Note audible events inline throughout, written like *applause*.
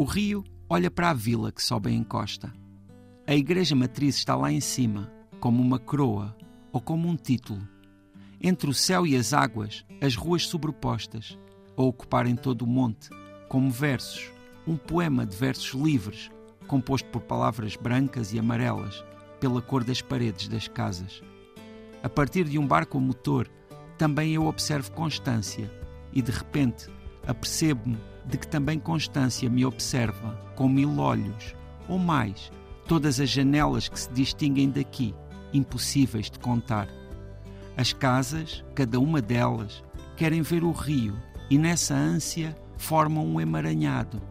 O rio olha para a vila que sobe a encosta. A igreja matriz está lá em cima, como uma coroa ou como um título. Entre o céu e as águas, as ruas sobrepostas, a ocuparem todo o monte, como versos, um poema de versos livres, composto por palavras brancas e amarelas, pela cor das paredes das casas. A partir de um barco a motor, também eu observo Constância e de repente apercebo-me de que também Constância me observa com mil olhos, ou mais, todas as janelas que se distinguem daqui, impossíveis de contar. As casas, cada uma delas, querem ver o rio e nessa ânsia formam um emaranhado.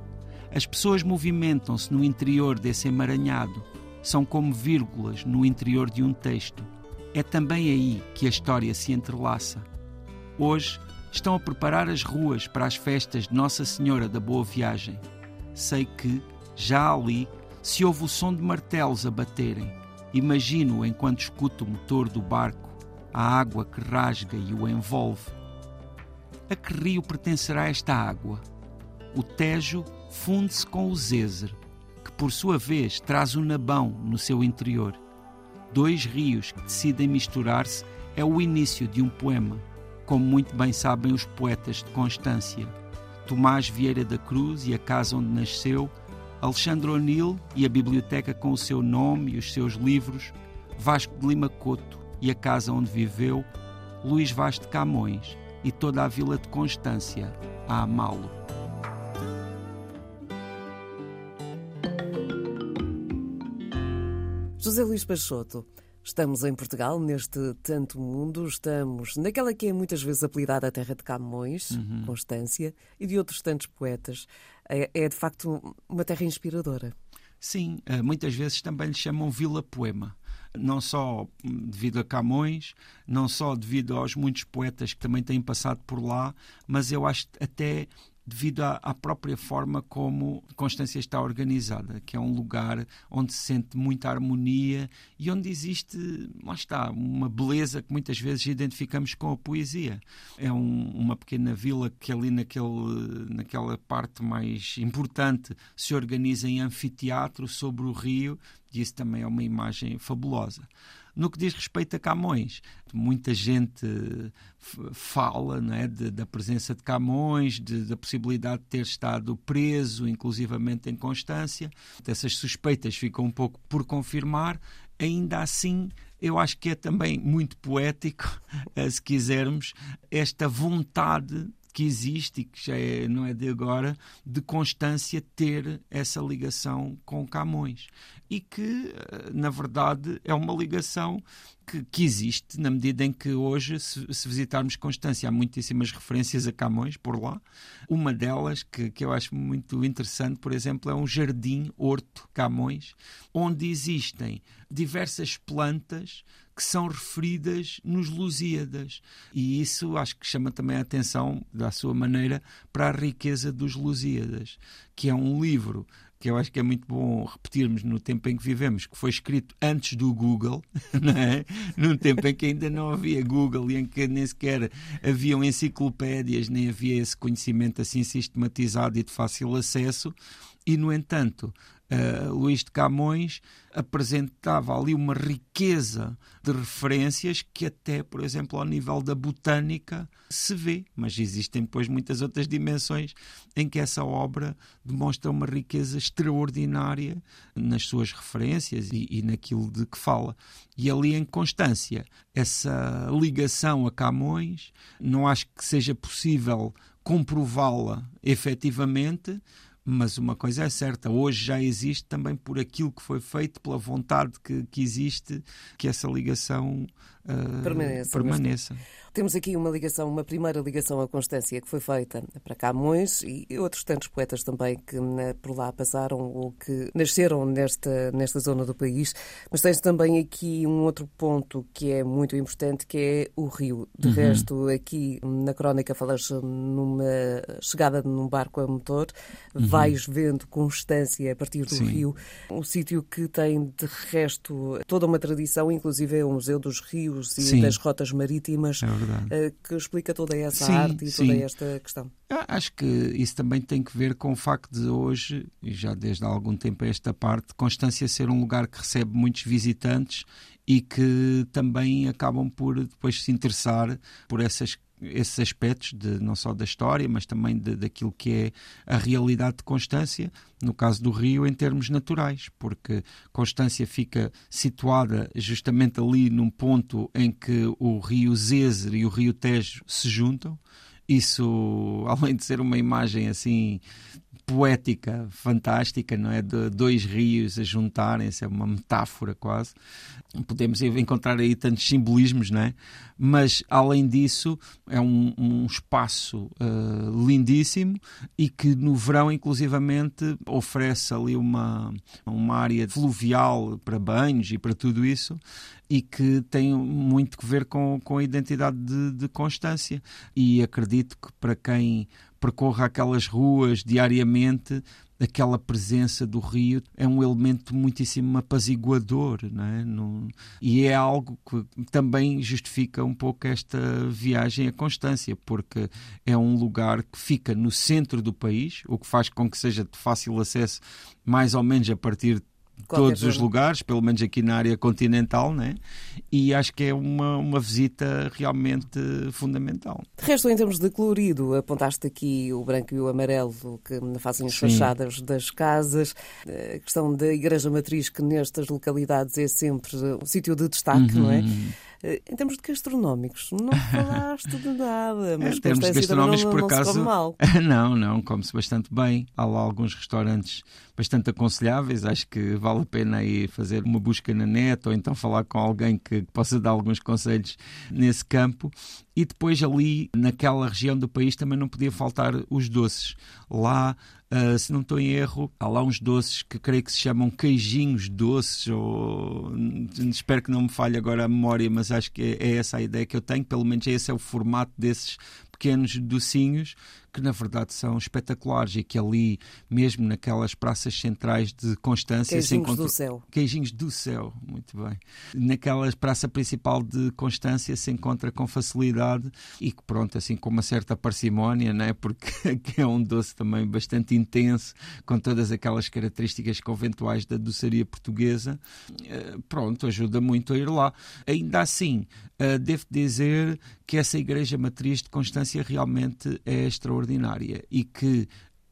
As pessoas movimentam-se no interior desse emaranhado, são como vírgulas no interior de um texto. É também aí que a história se entrelaça. Hoje estão a preparar as ruas para as festas de Nossa Senhora da Boa Viagem. Sei que, já ali, se ouve o som de martelos a baterem. Imagino enquanto escuto o motor do barco, a água que rasga e o envolve. A que rio pertencerá esta água? O Tejo funde-se com o Zézer, que por sua vez traz o Nabão no seu interior. Dois rios que decidem misturar-se é o início de um poema como muito bem sabem os poetas de Constância. Tomás Vieira da Cruz e a casa onde nasceu, Alexandre O'Neill e a biblioteca com o seu nome e os seus livros, Vasco de Lima Couto e a casa onde viveu, Luís Vaz de Camões e toda a vila de Constância a amá-lo. José Luís Peixoto, Estamos em Portugal, neste tanto mundo, estamos naquela que é muitas vezes apelidada a Terra de Camões, uhum. Constância, e de outros tantos poetas. É, é, de facto uma terra inspiradora. Sim, eh, muitas vezes também lhe chamam Vila Poema. Não só devido a Camões, não só devido aos muitos poetas que também têm passado por lá, mas eu acho até devido à, à, própria forma como Constância está organizada, que é um lugar onde se sente muita harmonia e onde existe, lá está, uma beleza que muitas vezes identificamos com a poesia. É um, uma pequena vila que ali naquele, naquela parte mais importante se organiza em anfiteatro sobre o rio e isso também é uma imagem fabulosa. No que diz respeito a Camões, muita gente fala é, de, da presença de Camões, de, da possibilidade de ter estado preso, inclusivamente em Constância. Essas suspeitas ficam um pouco por confirmar. Ainda assim, eu acho que é também muito poético, *laughs* se quisermos, esta vontade que existe e que já é, não é de agora, de Constância ter essa ligação com Camões. E que, eh, na verdade, é uma ligação que, que existe na medida em que hoje, se, se, visitarmos Constância, há muitíssimas referências a Camões por lá. Uma delas, que, que eu acho muito interessante, por exemplo, é um jardim, horto Camões, onde existem diversas plantas que são referidas nos Lusíadas. E isso acho que chama também a atenção, da sua maneira, para a riqueza dos Lusíadas, que é um livro que eu acho que é muito bom repetirmos no tempo em que vivemos, que foi escrito antes do Google, *laughs* não é? num tempo em que ainda não havia Google e em que nem sequer haviam enciclopédias, nem havia esse conhecimento assim sistematizado e de fácil acesso, e, no entanto, uh, Luís de Camões apresentava ali uma riqueza de referências que até, por exemplo, ao nível da botânica se vê, mas existem depois muitas outras dimensões em que essa obra demonstra uma riqueza extraordinária nas suas referências e, e naquilo de que fala. E ali em Constância, essa ligação a Camões, não acho que seja possível comprová-la efetivamente, mas uma coisa é certa, hoje já existe também por aquilo que foi feito, pela vontade que, que existe, que essa ligação uh, permaneça. permaneça. Temos aqui uma ligação, uma primeira ligação à Constância que foi feita para Camões e outros tantos poetas também que né, por lá passaram ou que nasceram nesta, nesta zona do país. Mas tens também aqui um outro ponto que é muito importante, que é o rio. De uhum. resto, aqui na crónica falas numa chegada num barco a motor, uhum. vais vendo Constância a partir do Sim. rio, um sítio que tem de resto toda uma tradição, inclusive é o Museu dos Rios e Sim. das Rotas Marítimas. É é que explica toda essa sim, arte e sim. toda esta questão. Acho que isso também tem que ver com o facto de hoje, e já desde há algum tempo esta parte, Constância ser um lugar que recebe muitos visitantes e que também acabam por depois se interessar por essas esses aspectos de, não só da história, mas também de, daquilo que é a realidade de Constância, no caso do Rio, em termos naturais, porque Constância fica situada justamente ali num ponto em que o Rio Zezer e o Rio Tejo se juntam. Isso, *laughs* além de ser uma imagem assim poética fantástica, não é? De dois rios a juntarem-se, é uma metáfora quase. Podemos encontrar aí tantos simbolismos, não é? Mas, além disso, é um, um espaço uh, lindíssimo e que no verão, inclusivamente, oferece ali uma, uma área fluvial para banhos e para tudo isso e que tem muito que ver com, com a identidade de, de Constância. E acredito que para quem percorra aquelas ruas diariamente, aquela presença do rio é um elemento muitíssimo apaziguador, não é? E é algo que também justifica um pouco esta viagem a Constância, porque é um lugar que fica no centro do país, o que faz com que seja de fácil acesso mais ou menos a partir todos os lugares, pelo menos aqui na área continental, né? e acho que é uma, uma visita realmente fundamental. De resto, em termos de colorido, apontaste aqui o branco e o amarelo que fazem as Sim. fachadas das casas, a questão da Igreja Matriz, que nestas localidades é sempre um sítio de destaque, uhum. não é? Em termos de gastronómicos, não *laughs* falaste de nada, mas em termos de gastronómicos, não, por acaso, come mal. *laughs* não, não, come-se bastante bem. Há lá alguns restaurantes bastante aconselháveis. Acho que vale a pena aí fazer uma busca na net ou então falar com alguém que possa dar alguns conselhos nesse campo. E depois ali, naquela região do país, também não podia faltar os doces. Lá Uh, se não estou em erro, há lá uns doces que creio que se chamam queijinhos doces, ou espero que não me falhe agora a memória, mas acho que é, é essa a ideia que eu tenho, pelo menos esse é o formato desses pequenos docinhos que na verdade são espetaculares e que ali, mesmo naquelas praças centrais de Constância, Queijinhos se encontra... do céu. Queijinhos do céu, muito bem. Naquela praça principal de Constância se encontra com facilidade e que pronto, assim com uma certa parcimónia, né? porque *laughs* é um doce também bastante intenso, com todas aquelas características conventuais da doçaria portuguesa, eh, pronto, ajuda muito a ir lá. Ainda assim, eh, devo dizer que essa igreja matriz de Constância realmente é extraordinária extraordinária e que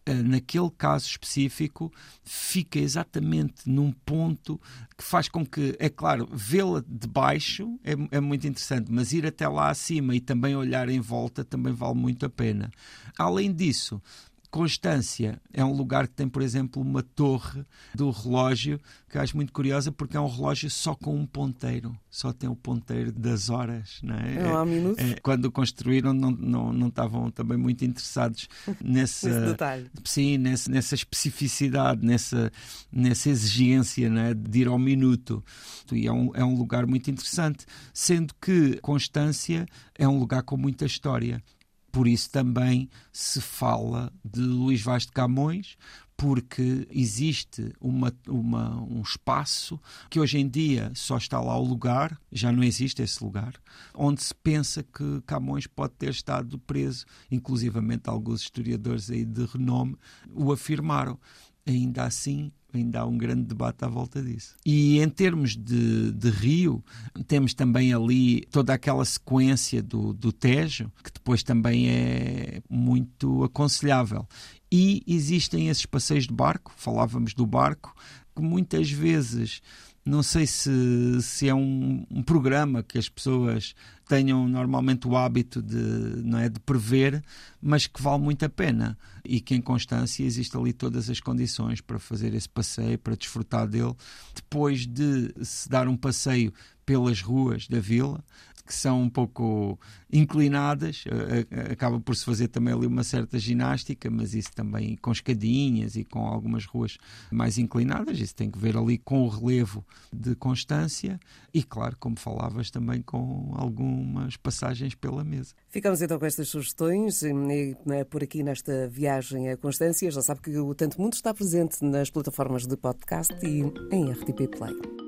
eh, naquele caso específico fica exatamente num ponto que faz com que, é claro, vê-la de baixo é, é, muito interessante, mas ir até lá acima e também olhar em volta também vale muito a pena. Além disso, Constância é um lugar que tem, por exemplo, uma torre do relógio que acho muito curiosa porque é um relógio só com um ponteiro, só tem o ponteiro das horas. Não, é? não há minutos. É, quando construíram, não, não, não estavam também muito interessados *laughs* nessa, Nesse detalhe. Sim, nessa, nessa especificidade, nessa, nessa exigência né, de ir ao minuto. E é um, é um lugar muito interessante, sendo que Constância é um lugar com muita história. Por isso também se fala de Luís Vaz de Camões, porque existe uma, uma, um espaço que hoje em dia só está lá o lugar, já não existe esse lugar, onde se pensa que Camões pode ter estado preso, inclusivamente alguns historiadores aí de renome o afirmaram. Ainda assim, ainda há um grande debate à volta disso. E em termos de, de Rio, temos também ali toda aquela sequência do, do Tejo, que depois também é muito aconselhável. E existem esses passeios de barco, falávamos do barco, que muitas vezes não sei se, se é um, um, programa que as pessoas tenham normalmente o hábito de, não é, de prever, mas que vale muito a pena e que em Constância existe ali todas as condições para fazer esse passeio, para desfrutar dele. Depois de se dar um passeio pelas ruas da vila, que são um pouco inclinadas, acaba por se fazer também ali uma certa ginástica, mas isso também com escadinhas e com algumas ruas mais inclinadas, isso tem que ver ali com o relevo de constância e, claro, como falavas, também com algumas passagens pela mesa. Ficamos então com estas sugestões e, né, por aqui nesta viagem a Constância. Já sabe que o Tanto Mundo está presente nas plataformas de podcast e em RTP Play.